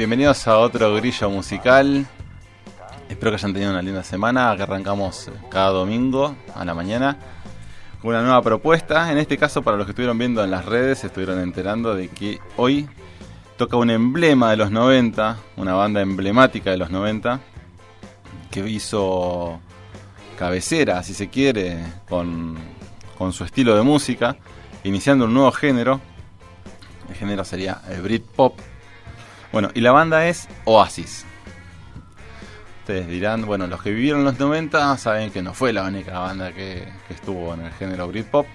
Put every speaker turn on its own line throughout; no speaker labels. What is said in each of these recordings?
bienvenidos a otro grillo musical. Espero que hayan tenido una linda semana, que arrancamos eh, cada domingo a la mañana con una nueva propuesta. En este caso, para los que estuvieron viendo en las redes, se estuvieron enterando de que hoy toca un emblema de los 90, una banda emblemática de los 90, que hizo cabecera, si se quiere, con, con su estilo de música, iniciando un nuevo género. El género sería el Britpop. Bueno, y la banda es Oasis. Ustedes dirán, bueno, los que vivieron los 90 saben que no fue la única banda que, estuvo en el género Britpop.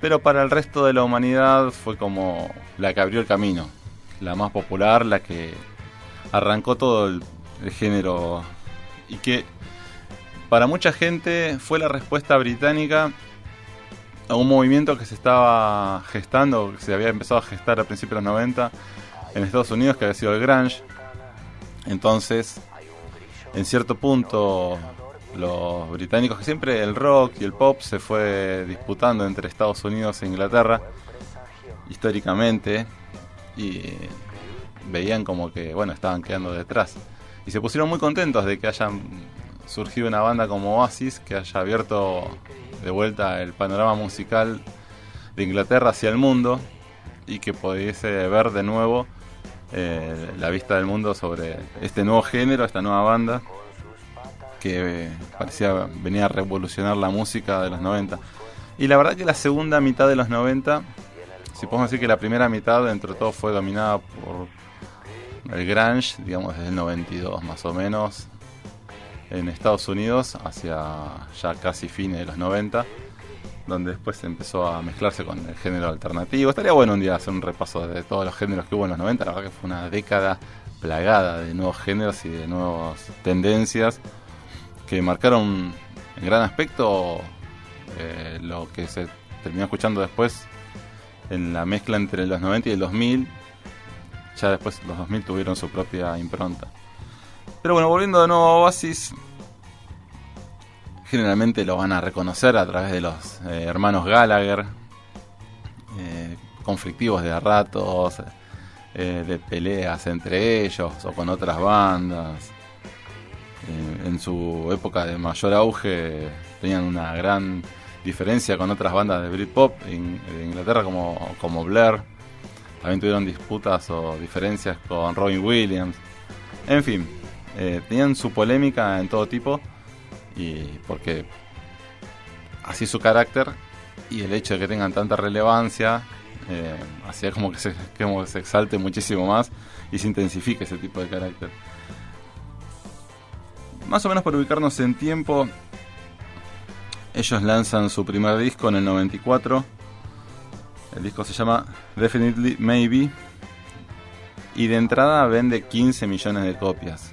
Pero para el resto de la humanidad fue como la que abrió el camino. La más popular, la que arrancó todo el, el género. Y que para mucha gente fue la respuesta británica a un movimiento que se estaba gestando, que se había empezado a gestar a principios de los 90 en Estados Unidos, que había sido el grunge. Entonces, en cierto punto, los británicos, que siempre el rock y el pop se fue disputando entre Estados Unidos e Inglaterra, históricamente, y veían como que, bueno, estaban quedando detrás. Y se pusieron muy contentos de que hayan surgido una banda como Oasis, que haya abierto de vuelta el panorama musical de Inglaterra hacia el mundo y que pudiese ver de nuevo eh, la vista del mundo sobre este nuevo género, esta nueva banda que eh, parecía venía a revolucionar la música de los 90. Y la verdad que la segunda mitad de los 90, si podemos decir que la primera mitad dentro de todo fue dominada por el grunge, digamos desde el 92 más o menos, en Estados Unidos hacia ya casi fines de los 90, donde después empezó a mezclarse con el género alternativo. Estaría bueno un día hacer un repaso de todos los géneros que hubo en los 90, la verdad que fue una década plagada de nuevos géneros y de nuevas tendencias que marcaron en gran aspecto eh, lo que se terminó escuchando después en la mezcla entre los 90 y el 2000. Ya después los 2000 tuvieron su propia impronta. Pero bueno, volviendo de nuevo a Oasis, generalmente lo van a reconocer a través de los eh, hermanos Gallagher, eh, conflictivos de a ratos, eh, de peleas entre ellos o con otras bandas. En su época de mayor auge tenían una gran diferencia con otras bandas de Britpop in- de Inglaterra como, como Blair. También tuvieron disputas o diferencias con Robin Williams. En fin, tenían su polémica en todo tipo y porque así su carácter y el hecho de que tengan tanta relevancia eh, hacía como que, se, como que se exalte muchísimo más y se intensifique ese tipo de carácter. Más o menos para ubicarnos en tiempo, ellos lanzan su primer disco en el 94. El disco se llama Definitely Maybe. Y de entrada vende 15 millones de copias.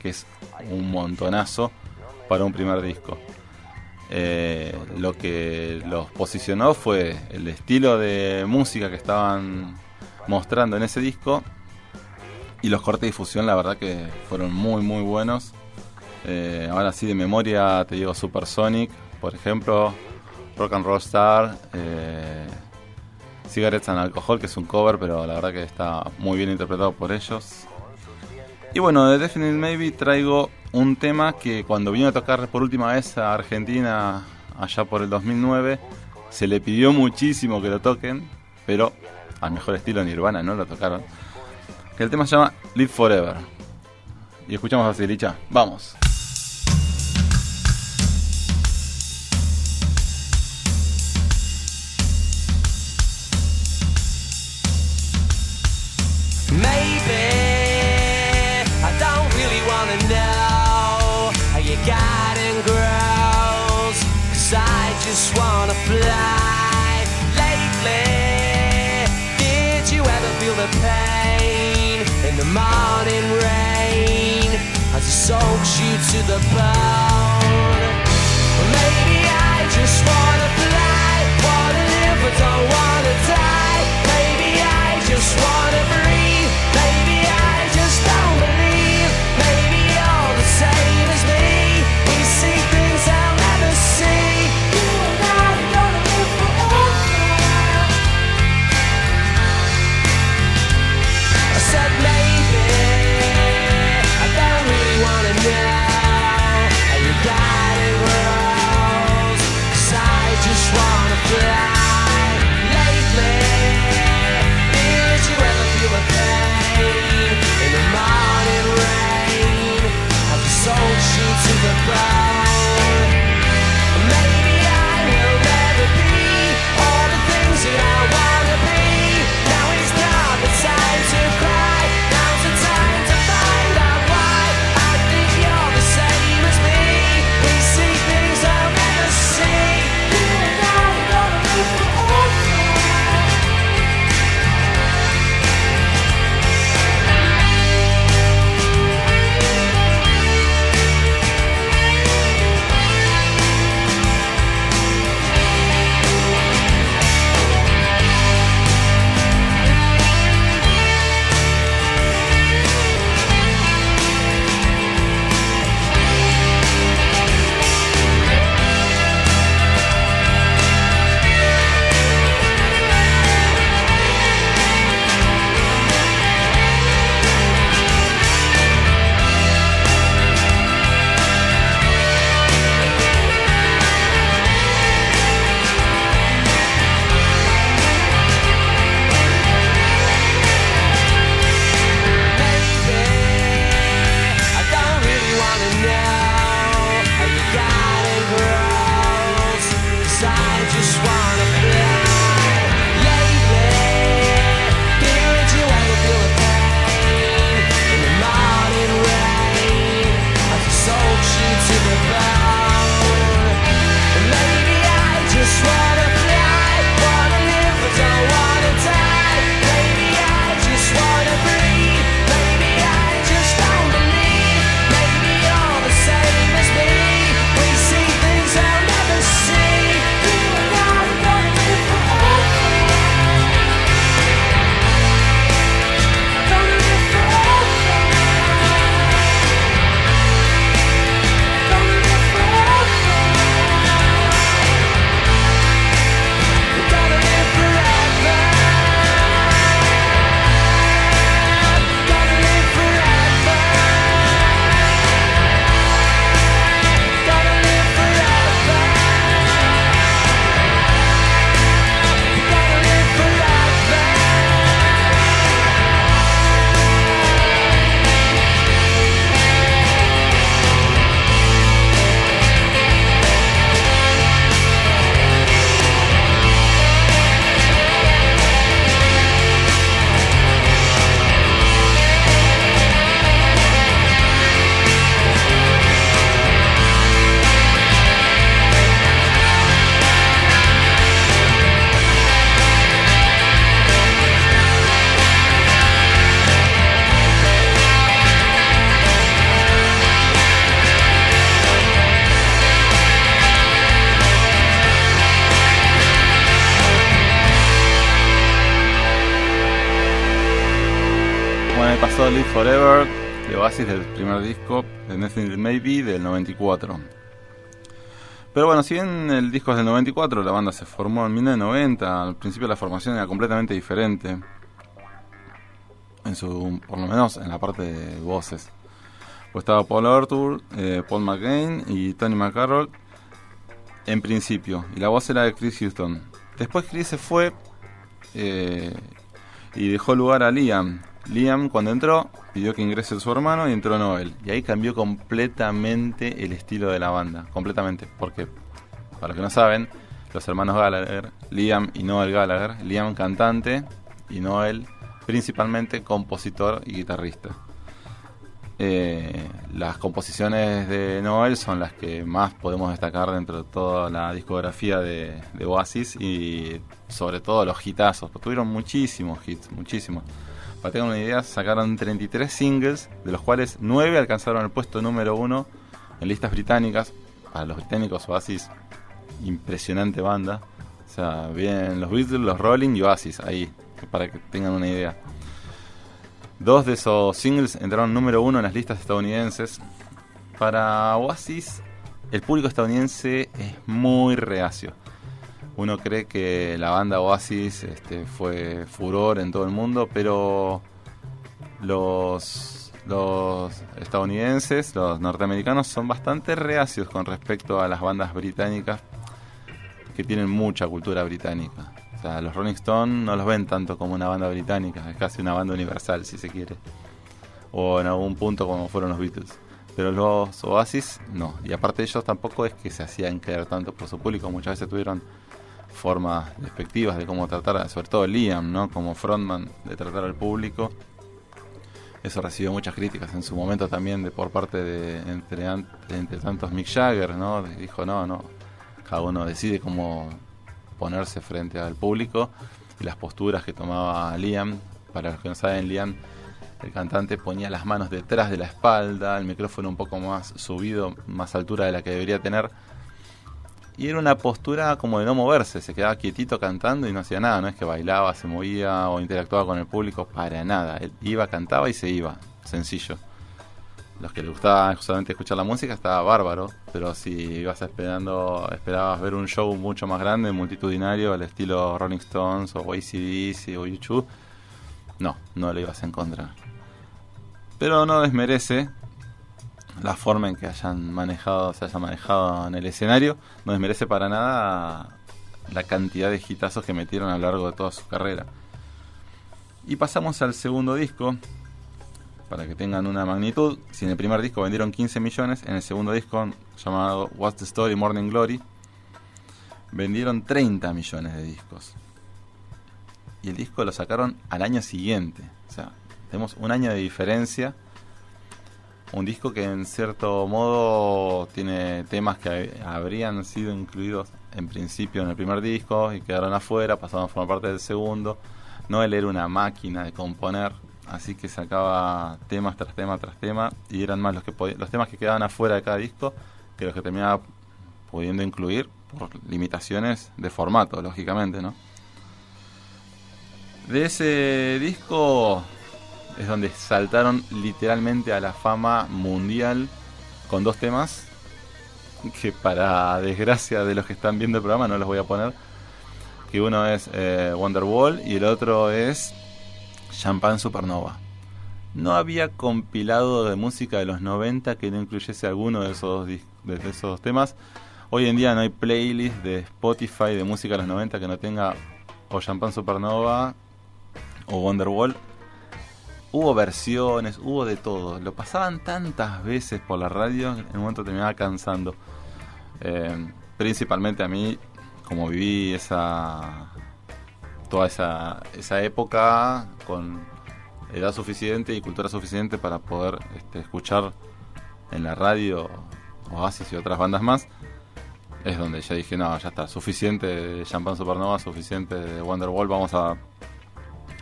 Que es un montonazo para un primer disco. Eh, lo que los posicionó fue el estilo de música que estaban mostrando en ese disco. Y los cortes de difusión, la verdad que fueron muy, muy buenos. Eh, ahora sí, de memoria te digo Supersonic, por ejemplo, Rock and Roll Star, eh, Cigarettes and Alcohol, que es un cover, pero la verdad que está muy bien interpretado por ellos. Y bueno, de Definite Maybe traigo un tema que cuando vino a tocar por última vez a Argentina, allá por el 2009, se le pidió muchísimo que lo toquen, pero al mejor estilo Nirvana no lo tocaron. Que el tema se llama Live Forever. Y escuchamos a Licha. Vamos.
just wanna fly lately. Did you ever feel the pain in the morning rain as it soaks you to the bone? Maybe I just wanna fly, wanna live, but don't wanna die. Maybe I just wanna breathe.
Del 94. Pero bueno, si bien el disco es del 94, la banda se formó en 1990, al principio la formación era completamente diferente. En su, por lo menos en la parte de voces. Pues estaba Paul Arthur, eh, Paul McCain y Tony McCarroll en principio. Y la voz era de Chris Houston. Después Chris se fue eh, y dejó lugar a Liam. Liam cuando entró pidió que ingrese su hermano y entró Noel. Y ahí cambió completamente el estilo de la banda. Completamente. Porque, para los que no saben, los hermanos Gallagher, Liam y Noel Gallagher, Liam cantante y Noel principalmente compositor y guitarrista. Eh, las composiciones de Noel son las que más podemos destacar dentro de toda la discografía de, de Oasis y sobre todo los hitazos. Tuvieron muchísimos hits, muchísimos. Para tener una idea, sacaron 33 singles, de los cuales 9 alcanzaron el puesto número 1 en listas británicas. Para los británicos, Oasis, impresionante banda. O sea, bien los Beatles, los Rolling y Oasis, ahí, para que tengan una idea. Dos de esos singles entraron número 1 en las listas estadounidenses. Para Oasis, el público estadounidense es muy reacio. Uno cree que la banda Oasis este, fue furor en todo el mundo, pero los, los estadounidenses, los norteamericanos, son bastante reacios con respecto a las bandas británicas que tienen mucha cultura británica. O sea, los Rolling Stones no los ven tanto como una banda británica, es casi una banda universal, si se quiere. O en algún punto como fueron los Beatles. Pero los Oasis, no. Y aparte ellos tampoco es que se hacían querer tanto por su público, muchas veces tuvieron formas despectivas de cómo tratar, sobre todo Liam, ¿no? Como frontman, de tratar al público. Eso recibió muchas críticas en su momento también de por parte de entre, entre tantos Mick Jagger, ¿no? Dijo, no, no, cada uno decide cómo ponerse frente al público y las posturas que tomaba Liam. Para los que no saben, Liam, el cantante, ponía las manos detrás de la espalda, el micrófono un poco más subido, más altura de la que debería tener. Y era una postura como de no moverse, se quedaba quietito cantando y no hacía nada, no es que bailaba, se movía o interactuaba con el público, para nada. Él iba, cantaba y se iba, sencillo. Los que les gustaba justamente escuchar la música estaba bárbaro, pero si ibas esperando, esperabas ver un show mucho más grande, multitudinario, al estilo Rolling Stones o ACDC o YouTube, no, no lo ibas a encontrar. Pero no desmerece la forma en que hayan manejado, se haya manejado en el escenario, no desmerece para nada la cantidad de hitazos que metieron a lo largo de toda su carrera. Y pasamos al segundo disco, para que tengan una magnitud. Si en el primer disco vendieron 15 millones, en el segundo disco, llamado What's the Story Morning Glory, vendieron 30 millones de discos. Y el disco lo sacaron al año siguiente. O sea, tenemos un año de diferencia. Un disco que en cierto modo tiene temas que habrían sido incluidos en principio en el primer disco y quedaron afuera, pasaron a formar parte del segundo. Noel era una máquina de componer, así que sacaba temas tras tema tras tema y eran más los que los temas que quedaban afuera de cada disco que los que terminaba pudiendo incluir por limitaciones de formato, lógicamente, ¿no? De ese disco es donde saltaron literalmente a la fama mundial con dos temas que para desgracia de los que están viendo el programa no los voy a poner que uno es eh, Wonderwall y el otro es Champagne Supernova. No había compilado de música de los 90 que no incluyese alguno de esos, de esos temas. Hoy en día no hay playlist de Spotify de música de los 90 que no tenga o Champagne Supernova o Wonderwall hubo versiones, hubo de todo. Lo pasaban tantas veces por la radio en un momento terminaba cansando. Eh, principalmente a mí, como viví esa toda esa, esa época con edad suficiente y cultura suficiente para poder este, escuchar en la radio Oasis y otras bandas más, es donde ya dije, no, ya está, suficiente de Champagne Supernova, suficiente de Wonderwall, vamos a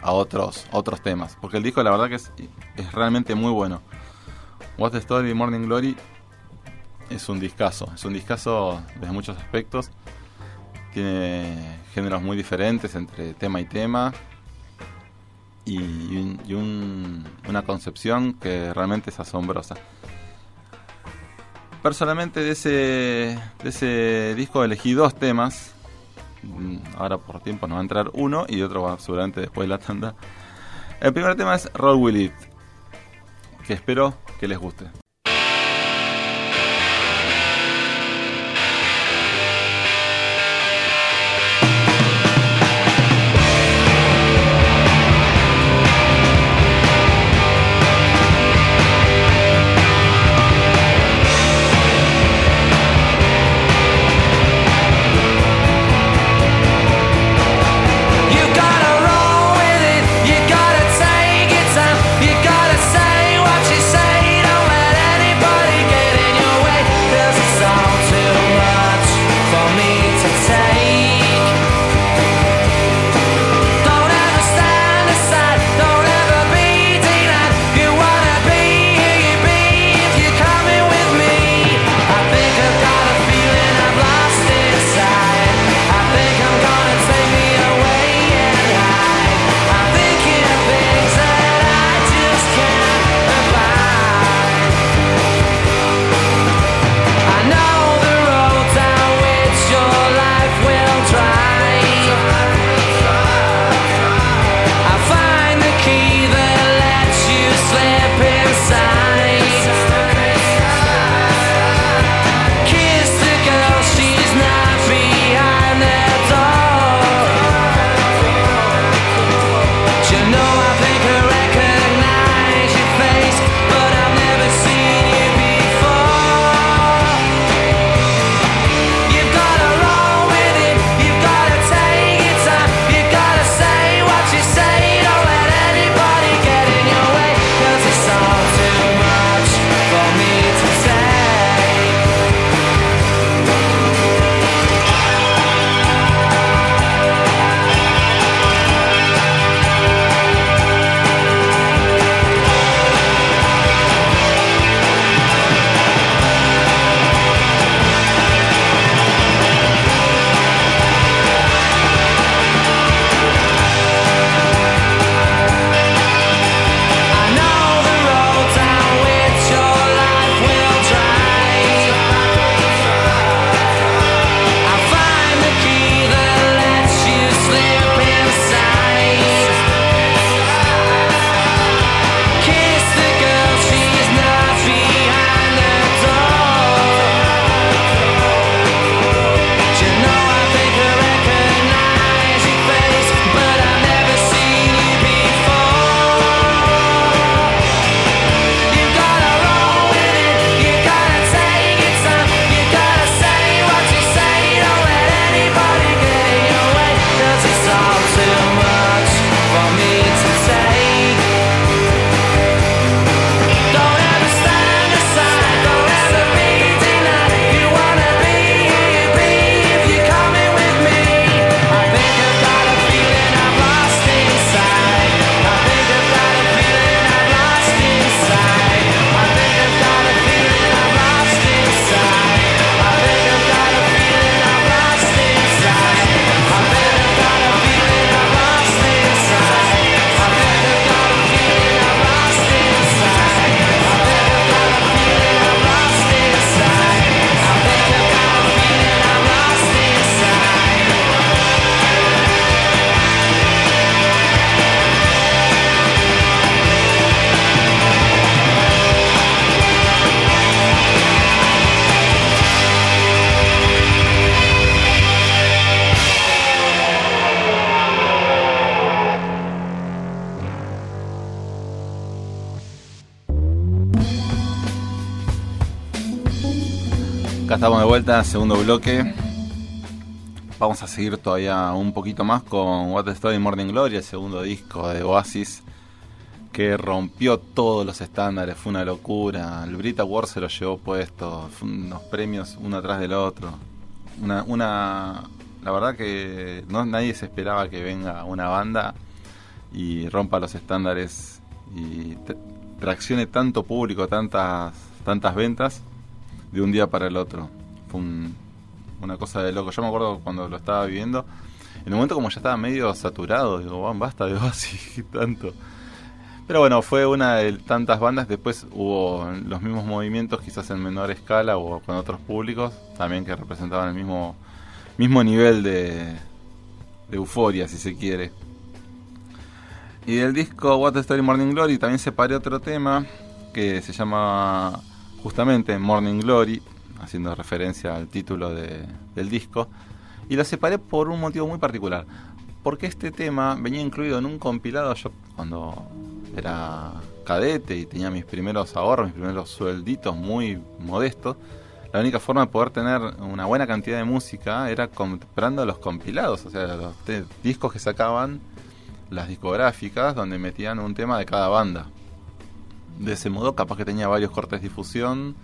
a otros otros temas. Porque el disco la verdad que es, es realmente muy bueno. What's the Story Morning Glory es un discazo. Es un discazo desde muchos aspectos. Tiene géneros muy diferentes entre tema y tema. Y, y un- una concepción que realmente es asombrosa. Personalmente de ese de ese disco elegí dos temas ahora por tiempo nos va a entrar uno y otro va seguramente después de la tanda. El primer tema es Roll With It, que espero que les guste. Vuelta, segundo bloque. Vamos a seguir todavía un poquito más con What the Story Morning Glory, el segundo disco de Oasis, que rompió todos los estándares, fue una locura. El Brit Award se lo llevó puesto, unos premios uno atrás del otro. Una, la verdad que no nadie se esperaba que venga una banda y rompa los estándares y traccione tanto público, tantas, tantas ventas de un día para el otro. Fue un- una cosa de loco. Yo me acuerdo cuando lo estaba viviendo, en un momento como ya estaba medio saturado, digo, "Bueno, basta de Oasis tanto. Pero bueno, fue una de tantas bandas. Después hubo los mismos movimientos, quizás en menor escala o con otros públicos, también que representaban el mismo, mismo nivel de, de euforia, si se quiere. Y del disco What the Story Morning Glory también separé otro tema que se llama justamente Morning Glory, haciendo referencia al título de- del disco. Y lo separé por un motivo muy particular. Porque este tema venía incluido en un compilado yo cuando era cadete y tenía mis primeros ahorros, mis primeros suelditos muy modestos. La única forma de poder tener una buena cantidad de música era comprando los compilados, o sea, los discos que sacaban las discográficas donde metían un tema de cada banda. De ese modo, capaz que tenía varios cortes de difusión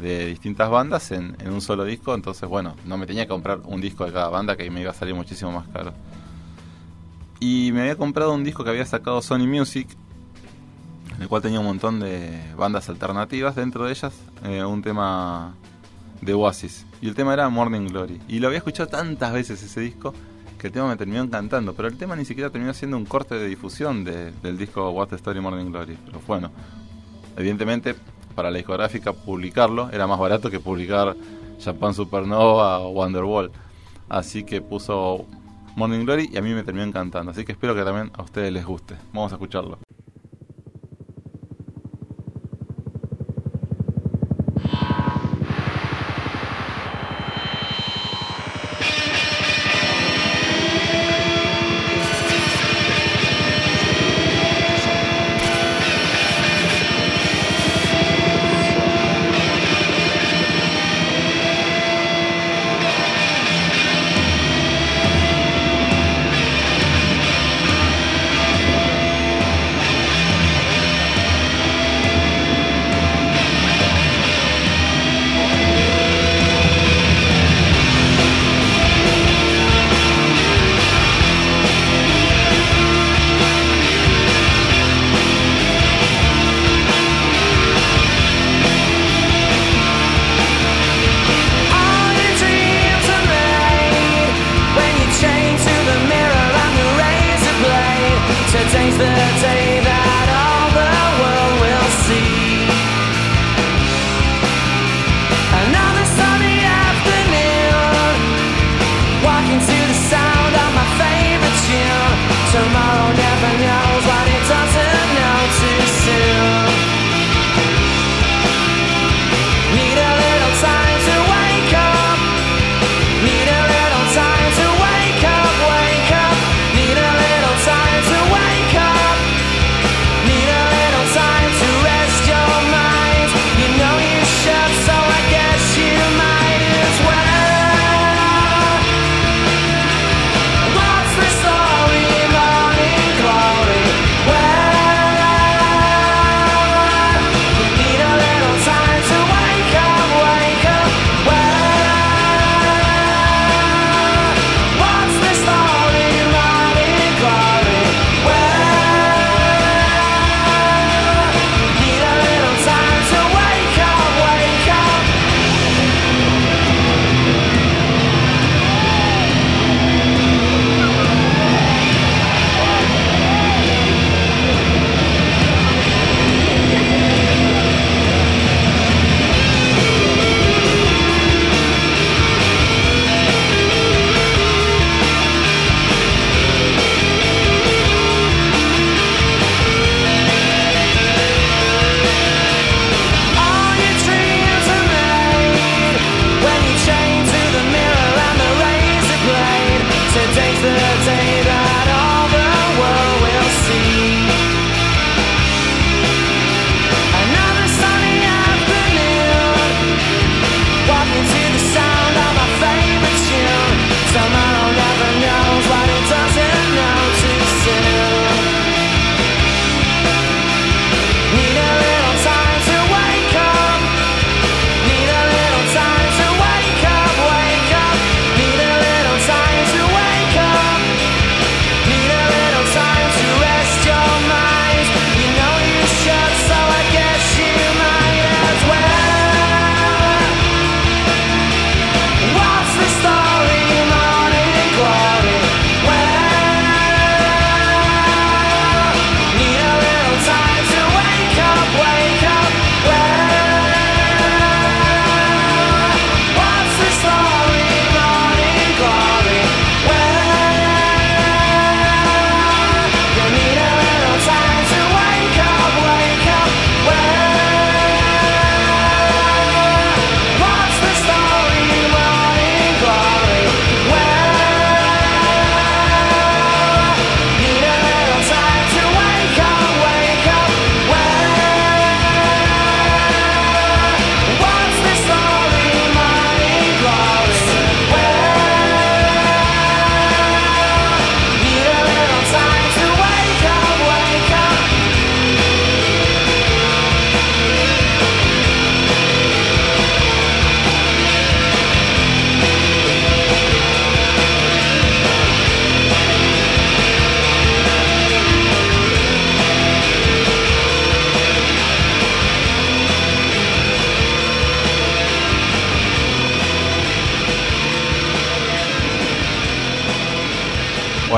de distintas bandas en, en un solo disco. Entonces, bueno, no me tenía que comprar un disco de cada banda que me iba a salir muchísimo más caro. Y me había comprado un disco que había sacado Sony Music, en el cual tenía un montón de bandas alternativas. Dentro de ellas, eh, un tema de Oasis. Y el tema era Morning Glory. Y lo había escuchado tantas veces ese disco que el tema me terminó encantando. Pero el tema ni siquiera terminó siendo un corte de difusión de- del disco What the Story Morning Glory. Pero bueno, evidentemente para la discográfica publicarlo era más barato que publicar Japan Supernova o Wonderwall. Así que puso Morning Glory y a mí me terminó encantando. Así que espero que también a ustedes les guste. Vamos a escucharlo.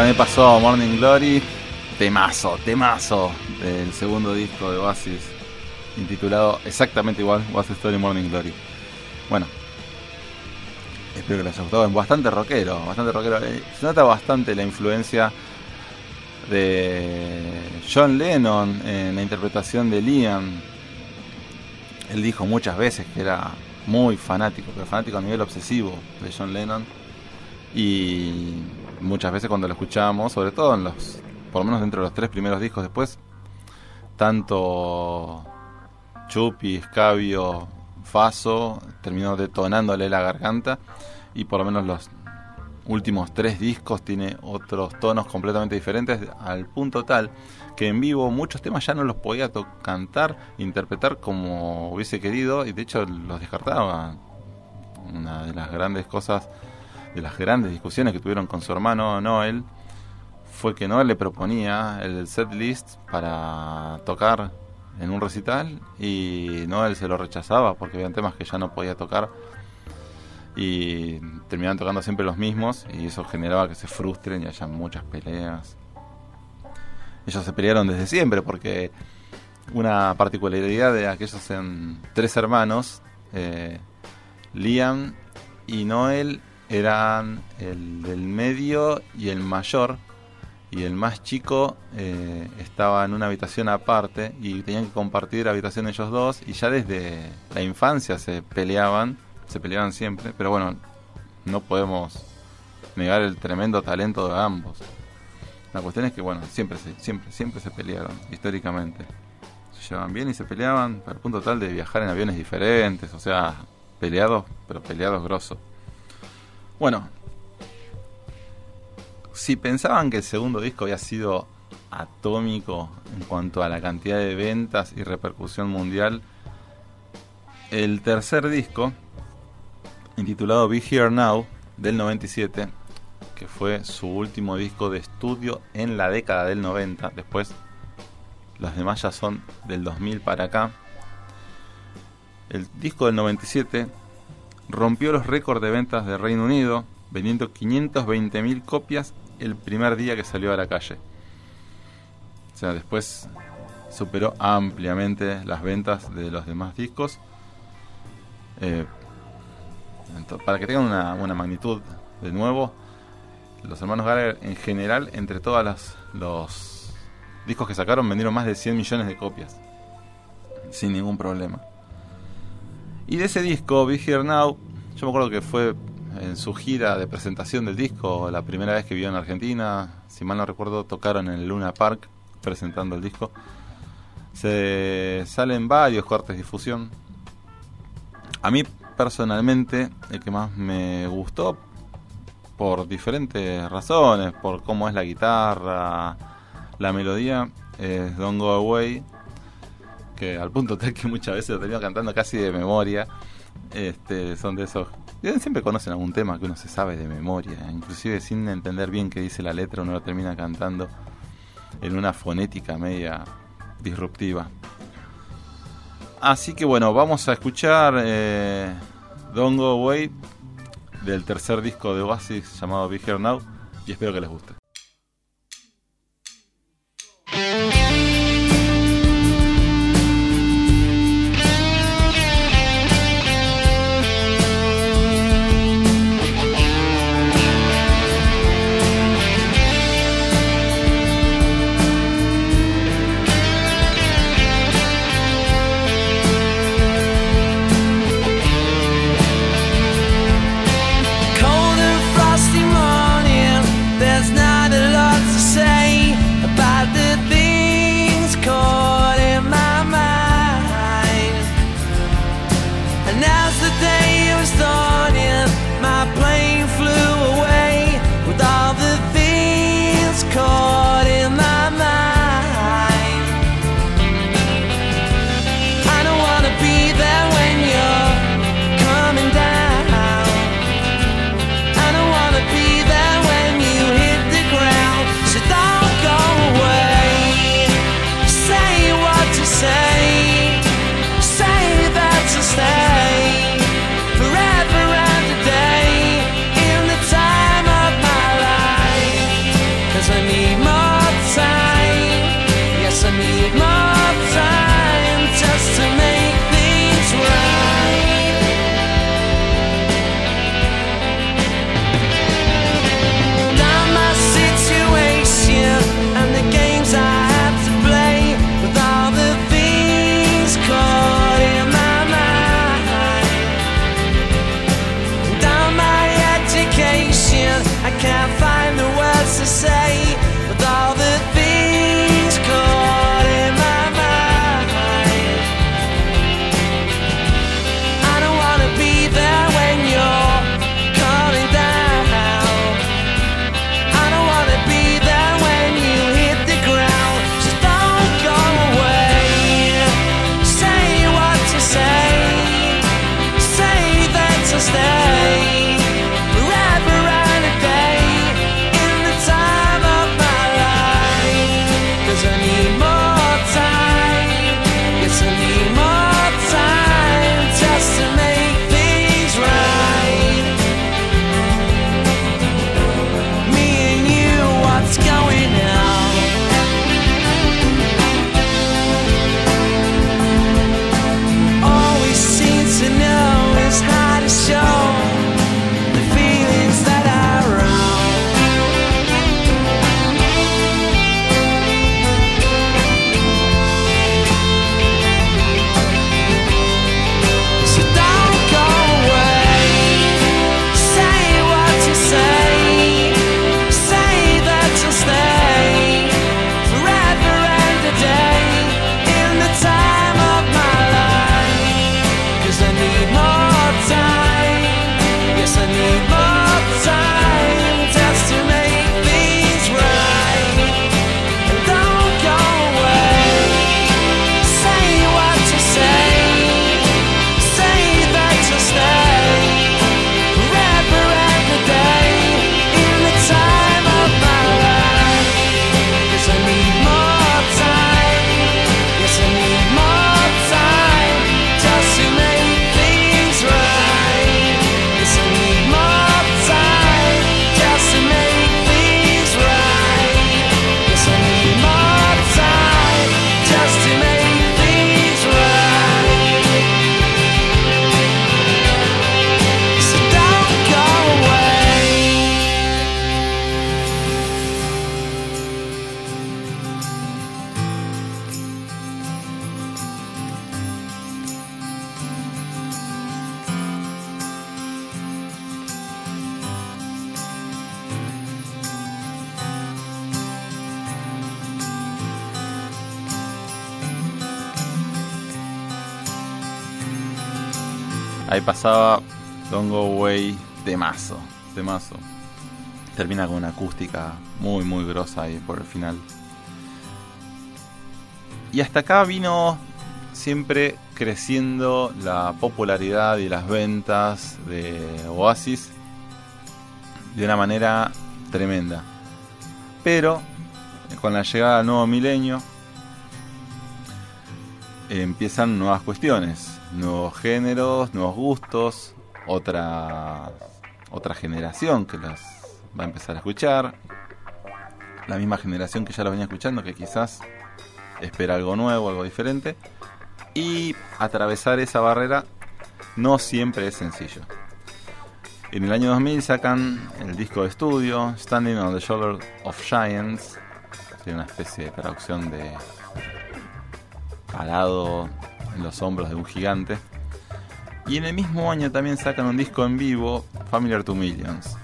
Ahí pasó Morning Glory, temazo, temazo del segundo disco de Oasis, intitulado exactamente igual, Oasis Story Morning Glory. Bueno, espero que les haya gustado, bastante rockero, bastante rockero. Eh, Se nota bastante la influencia de John Lennon en la interpretación de Liam. Él dijo muchas veces que era muy fanático, pero fanático a nivel obsesivo de John Lennon. Y muchas veces cuando lo escuchábamos, sobre todo en los, por lo menos dentro de los tres primeros discos después, tanto Chupi, Scabio, Faso, terminó detonándole la garganta y por lo menos los últimos tres discos tiene otros tonos completamente diferentes al punto tal que en vivo muchos temas ya no los podía cantar, interpretar como hubiese querido y de hecho los descartaba. Una de las grandes cosas, de las grandes discusiones que tuvieron con su hermano Noel fue que Noel le proponía el set list para tocar en un recital y Noel se lo rechazaba porque habían temas que ya no podía tocar y terminaban tocando siempre los mismos y eso generaba que se frustren y haya muchas peleas. Ellos se pelearon desde siempre porque una particularidad de aquellos tres hermanos, eh, Liam y Noel eran el del medio y el mayor y el más chico eh, estaba en una habitación aparte y tenían que compartir habitación ellos dos y ya desde la infancia se peleaban, se peleaban siempre, pero bueno, no podemos negar el tremendo talento de ambos. La cuestión es que bueno, siempre se, siempre, siempre se pelearon, históricamente. Se llevaban bien y se peleaban al punto tal de viajar en aviones diferentes, o sea, peleados, pero peleados grosos. Bueno, si pensaban que el segundo disco había sido atómico en cuanto a la cantidad de ventas y repercusión mundial, el tercer disco, intitulado Be Here Now, del 97, que fue su último disco de estudio en la década del 90, después los demás ya son del 2000 para acá. El disco del 97 rompió los récords de ventas de Reino Unido, vendiendo 520.000 copias el primer día que salió a la calle. O sea, después superó ampliamente las ventas de los demás discos. Eh, para que tengan una, una magnitud de nuevo, los hermanos Gallagher en general, entre todos los discos que sacaron, vendieron más de 100 millones de copias. Sin ningún problema. Y de ese disco, Be Here Now, yo me acuerdo que fue en su gira de presentación del disco, la primera vez que vio en Argentina, si mal no recuerdo, tocaron en el Luna Park presentando el disco. Se salen varios cortes de difusión. A mí personalmente el que más me gustó por diferentes razones, por cómo es la guitarra, la melodía, es Don't Go Away, que al punto tal que muchas veces lo termino cantando casi de memoria. Este, son de esos. Siempre conocen algún tema que uno se sabe de memoria, inclusive sin entender bien qué dice la letra, uno lo termina cantando en una fonética media disruptiva. Así que bueno, vamos a escuchar eh, Don't Go Away del tercer disco de Oasis llamado Be Here Now y espero que les guste. Pasaba Don't Go Away de mazo, de mazo. Termina con una acústica muy muy grosa ahí por el final. Y hasta acá vino siempre creciendo la popularidad y las ventas de Oasis de una manera tremenda. Pero con la llegada del nuevo milenio empiezan nuevas cuestiones, nuevos géneros, nuevos gustos, otra otra generación que las va a empezar a escuchar, la misma generación que ya lo venía escuchando que quizás espera algo nuevo, algo diferente. Y atravesar esa barrera no siempre es sencillo. En el año 2000 sacan el disco de estudio Standing on the Shoulder of Giants, una especie de traducción de parado en los hombros de un gigante. Y en el mismo año también sacan un disco en vivo, Familiar to Millions.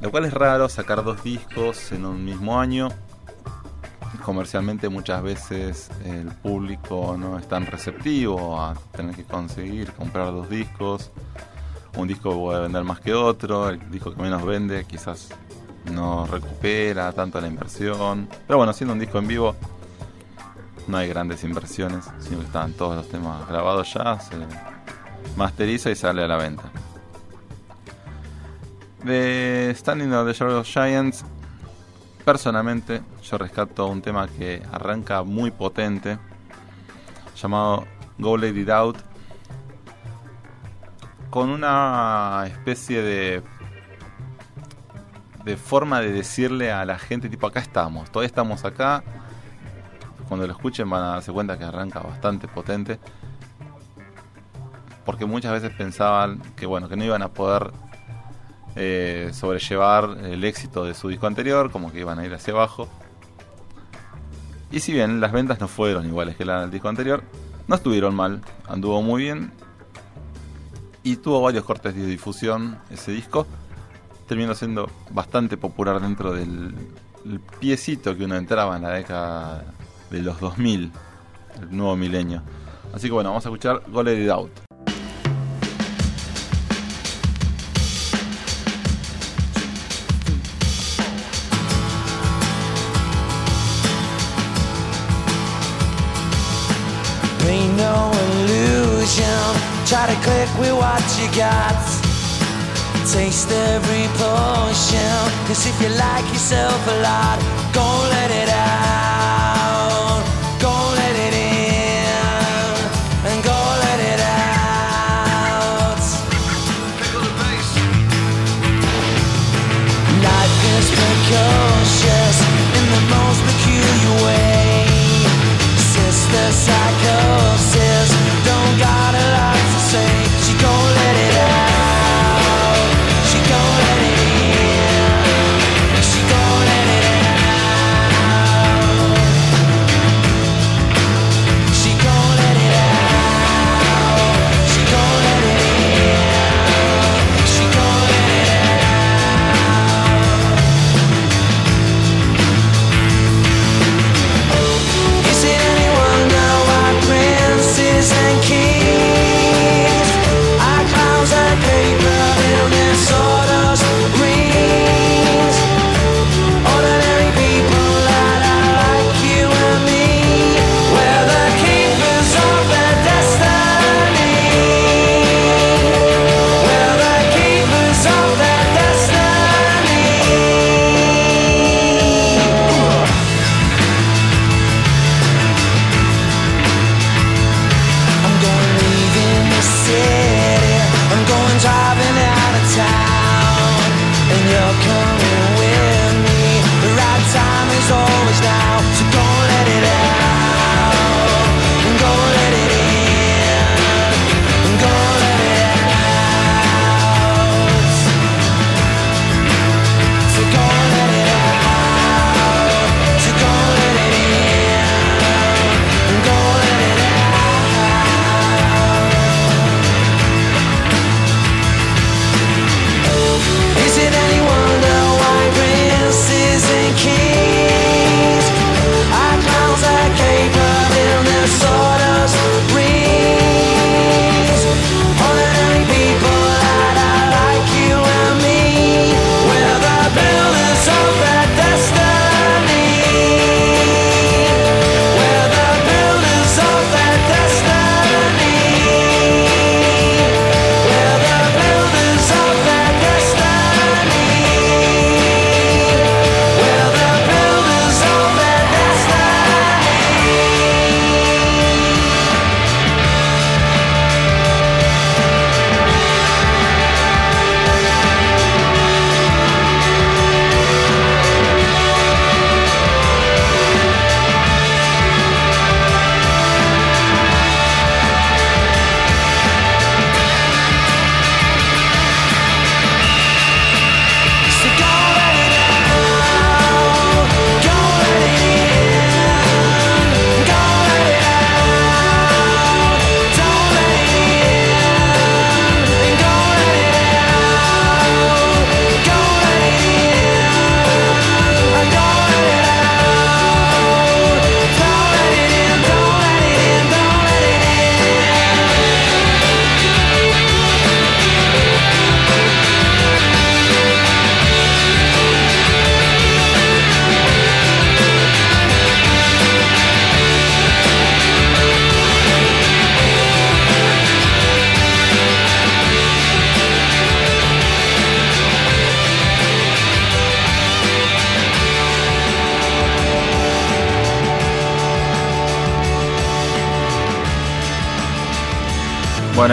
Lo cual es raro sacar dos discos en un mismo año. Comercialmente muchas veces el público no es tan receptivo a tener que conseguir comprar dos discos. Un disco puede vender más que otro, el disco que menos vende quizás no recupera tanto la inversión. Pero bueno, siendo un disco en vivo no hay grandes inversiones, sino que están todos los temas grabados ya, se masteriza y sale a la venta. De Standing on the of Giants, personalmente yo rescato un tema que arranca muy potente, llamado Go Let It Out, con una especie de de forma de decirle a la gente tipo acá estamos, todavía estamos acá, cuando lo escuchen van a darse cuenta que arranca bastante potente. Porque muchas veces pensaban que bueno, que no iban a poder eh, sobrellevar el éxito de su disco anterior, como que iban a ir hacia abajo. Y si bien las ventas no fueron iguales que la del disco anterior, no estuvieron mal, anduvo muy bien. Y tuvo varios cortes de difusión ese disco. Terminó siendo bastante popular dentro del el piecito que uno entraba en la década de los 2000, el nuevo milenio. Así que bueno, vamos a escuchar Go Let It Out.
Ain't no illusion. Try to click with what you got. Taste every potion. Cause if you like yourself a lot, go let it out.
cause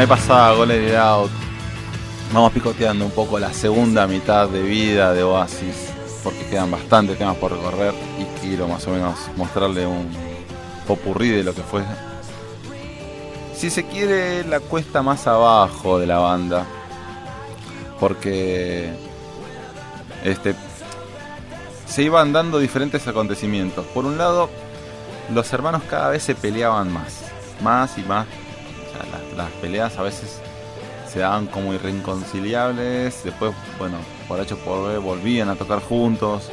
Ahí pasaba Go Let It Out. Vamos picoteando un poco la segunda mitad de vida de Oasis, porque quedan bastantes temas por recorrer y quiero más o menos mostrarle un popurrí de lo que fue. Si se quiere, la cuesta más abajo de la banda, porque este se iban dando diferentes acontecimientos. Por un lado, los hermanos cada vez se peleaban más, más y más. Las, peleas a veces se daban como irreconciliables. Después, bueno, por H por B volvían a tocar juntos.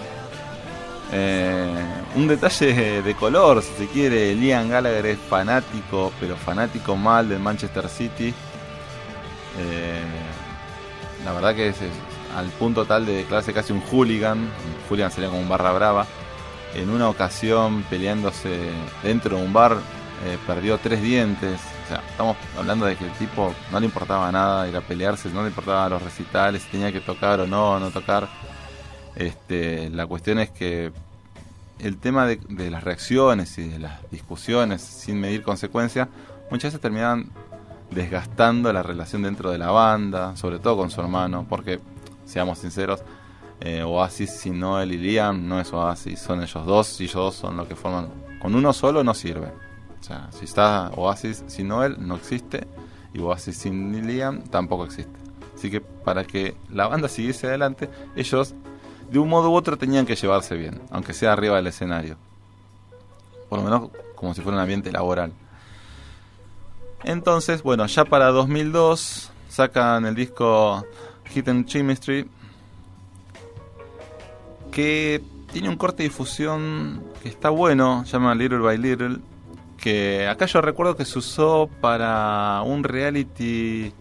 Eh, un detalle de color, si se quiere, Liam Gallagher es fanático, pero fanático mal del Manchester City. Eh, la verdad que es, es al punto tal de declararse casi un hooligan. Un hooligan sería como un barra brava. En una ocasión peleándose dentro de un bar, eh, perdió tres dientes. Sea, estamos hablando de que el tipo no le importaba nada ir a pelearse, no le importaba los recitales, si tenía que tocar o no, no tocar. Este, la cuestión es que el tema de, de las reacciones y de las discusiones sin medir consecuencias muchas veces terminaban desgastando la relación dentro de la banda, sobre todo con su hermano, porque, seamos sinceros, eh, Oasis sin Noel y Liam no es Oasis, son ellos dos y ellos dos son lo que forman. Con uno solo no sirve. O sea, si está Oasis sin Noel no existe y Oasis sin Liam tampoco existe. Así que para que la banda siguiese adelante, ellos de un modo u otro tenían que llevarse bien, aunque sea arriba del escenario. Por lo menos como si fuera un ambiente laboral. Entonces, bueno, ya para 2002 sacan el disco Hidden Chemistry, que tiene un corte de difusión que está bueno, llama Little by Little, que acá yo recuerdo que se usó para un reality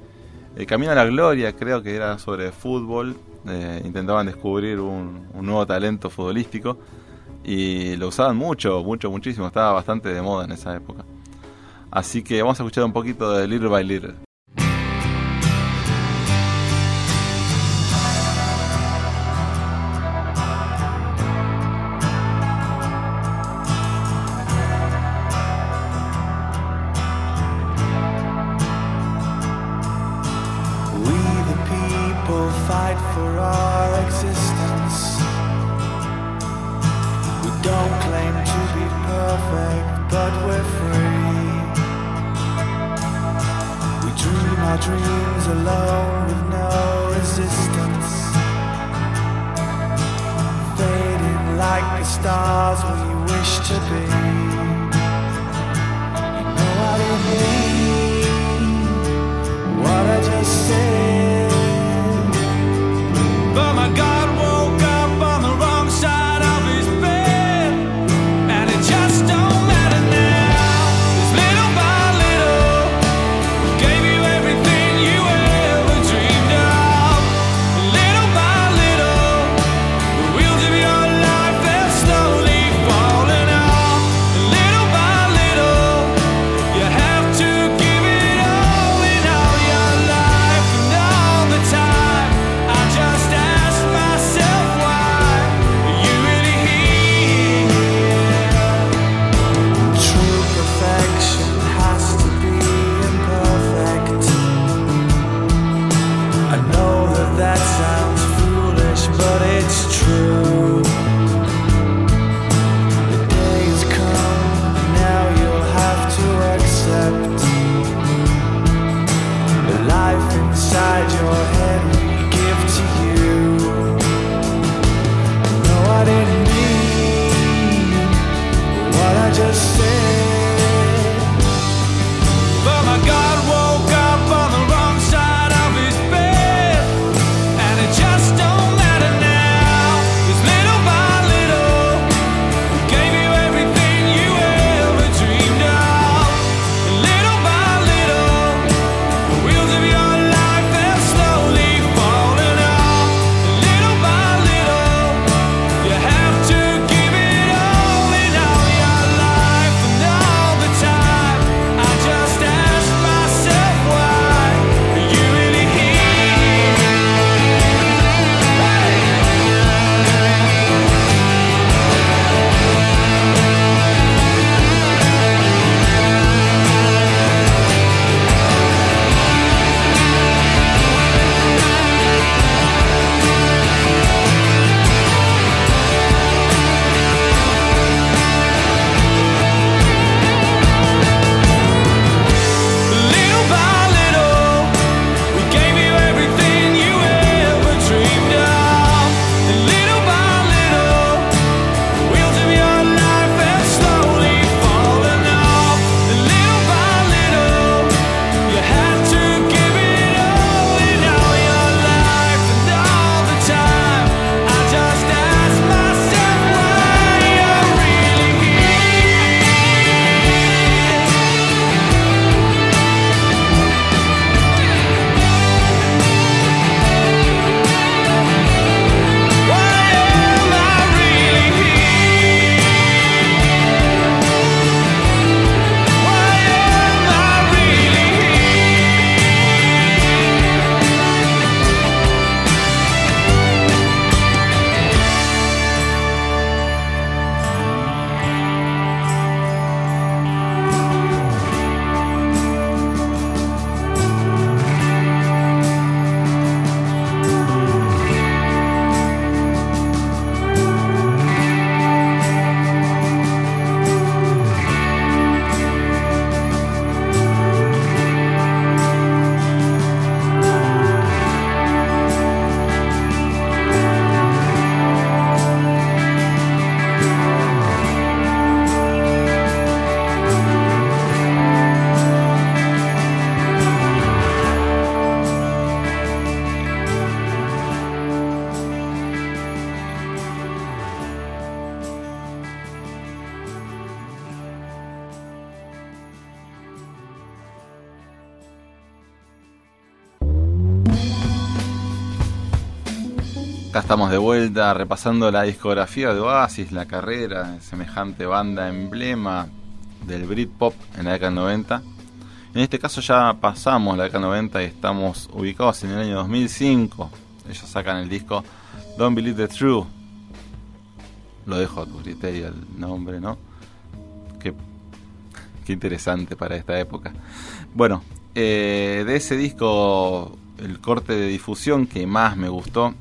El Camino a la Gloria, creo que era sobre fútbol, eh, intentaban descubrir un, un nuevo talento futbolístico y lo usaban mucho, mucho, muchísimo, estaba bastante de moda en esa época. Así que vamos a escuchar un poquito de Little by Little.
Repasando la discografía de Oasis, la carrera, semejante banda emblema del Britpop en la década del 90. En este caso ya pasamos la década del 90 y estamos ubicados en el año 2005. Ellos sacan el disco Don't Believe the True. Lo dejo a tu criterio el nombre, ¿no? Qué, qué interesante para esta época. Bueno, eh, de ese disco, el corte de difusión que más me gustó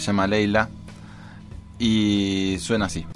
se llama Leila y suena así.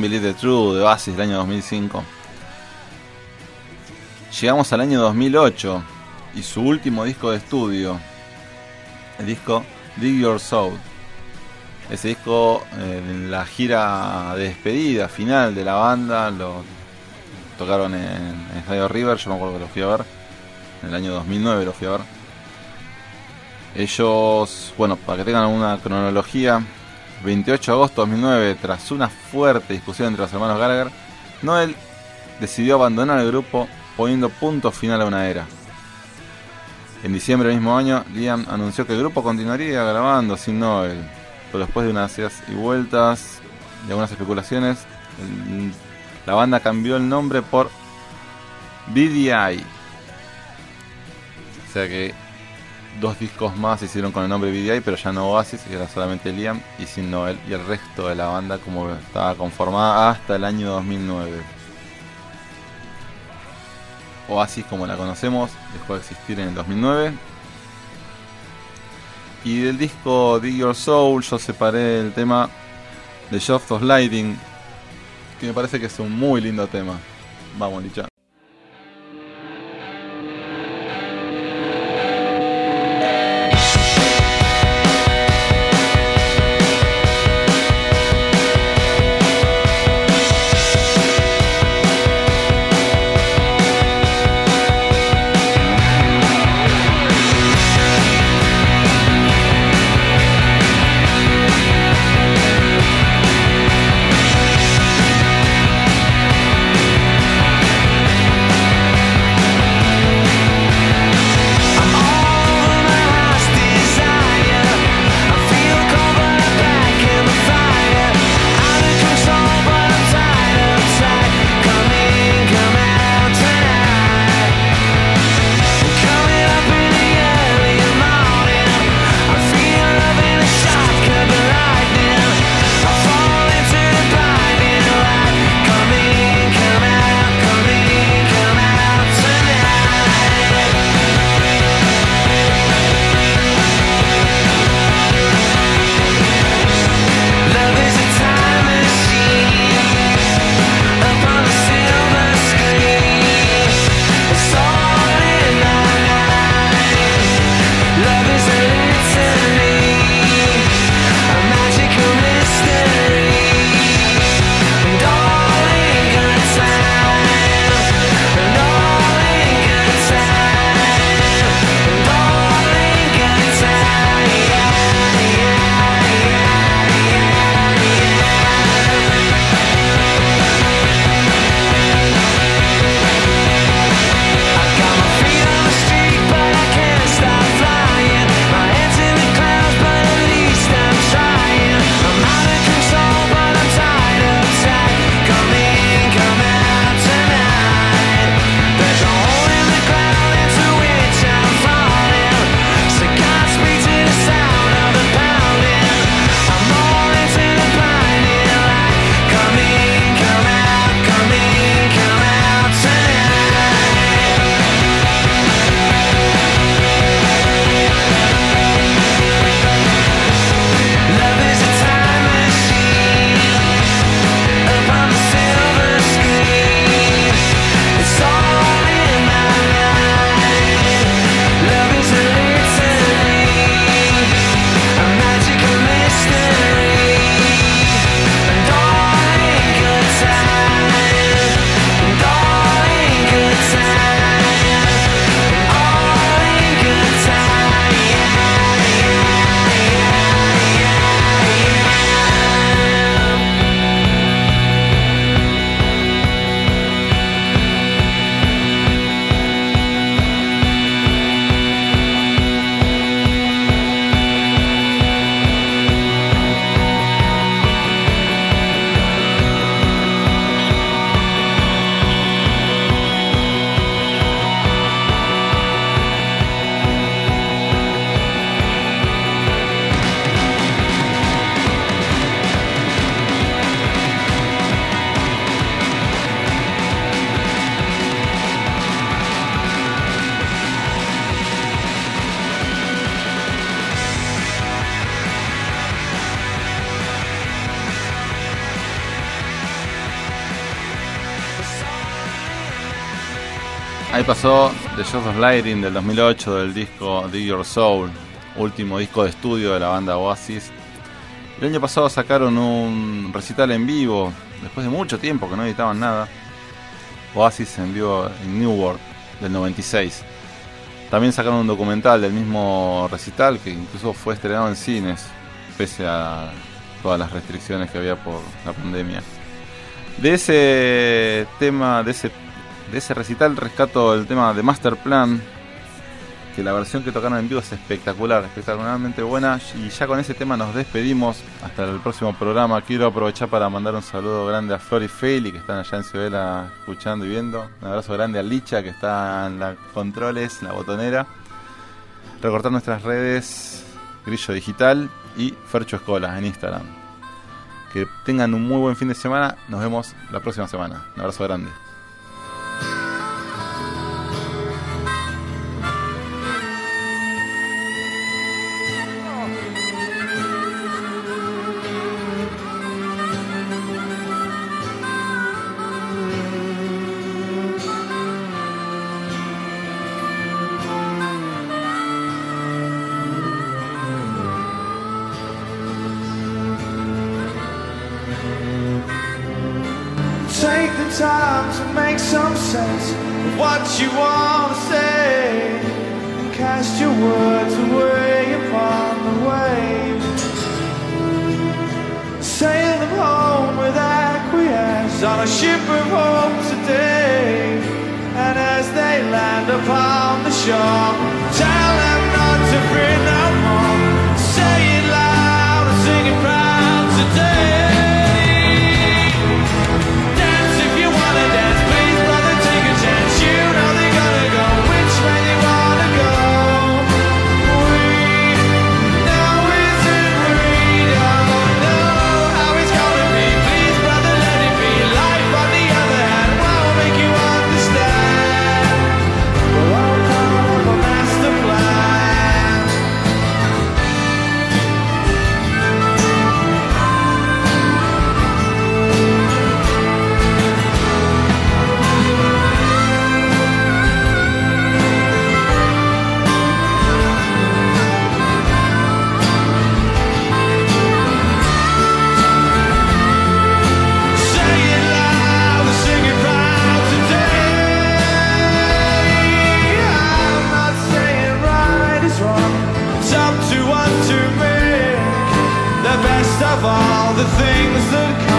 Don't Believe the True de Oasis del año 2005. Llegamos al año 2008 y su último disco de estudio, el disco Dig Your Soul. Ese disco, eh, en la gira de despedida final de la banda, lo tocaron en, en Estadio River, yo me acuerdo que lo fui a ver, en el año 2009 lo fui a ver. Ellos, bueno, para que tengan una cronología, 28 de agosto de 2009, tras una fuerte discusión entre los hermanos Gallagher, Noel decidió abandonar el grupo poniendo punto final a una era. En diciembre del mismo año, Liam anunció que el grupo continuaría grabando sin Noel, pero después de unas idas y vueltas y algunas especulaciones, la banda cambió el nombre por BDI. O sea que dos discos más hicieron con el nombre BDI, pero ya no Oasis, era solamente Liam y sin Noel y el resto de la banda como estaba conformada hasta el año 2009. Oasis como la conocemos, dejó de existir en el 2009. Y del disco Dig Your Soul yo separé el tema de Shaft of Lighting, que me parece que es un muy lindo tema. Vamos, Licha. Ahí pasó The Shaft of Lighting del 2008 del disco Dig Your Soul, último disco de estudio de la banda Oasis. El año pasado sacaron un recital en vivo, después de mucho tiempo que no editaban nada. Oasis en vivo en Newport del 96. También sacaron un documental del mismo recital que incluso fue estrenado en cines, pese a todas las restricciones que había por la pandemia. De ese tema, de ese, de ese recital rescato el tema de Master Plan, que la versión que tocaron en vivo es espectacular, espectacularmente buena. Y ya con ese tema nos despedimos. Hasta el próximo programa. Quiero aprovechar para mandar un saludo grande a Flor y Feli, que están allá en Ciudadela escuchando y viendo. Un abrazo grande a Licha, que está en la controles, en la botonera. Recortar nuestras redes, Grillo Digital y Fercho Escola en Instagram. Que tengan un muy buen fin de semana. Nos vemos la próxima semana. Un abrazo grande. time to make some sense of what you want to say and cast your words away upon the waves. Sail them home with acquiesce on a ship of hope today. And as they land upon the shore, tell them not to bring the things that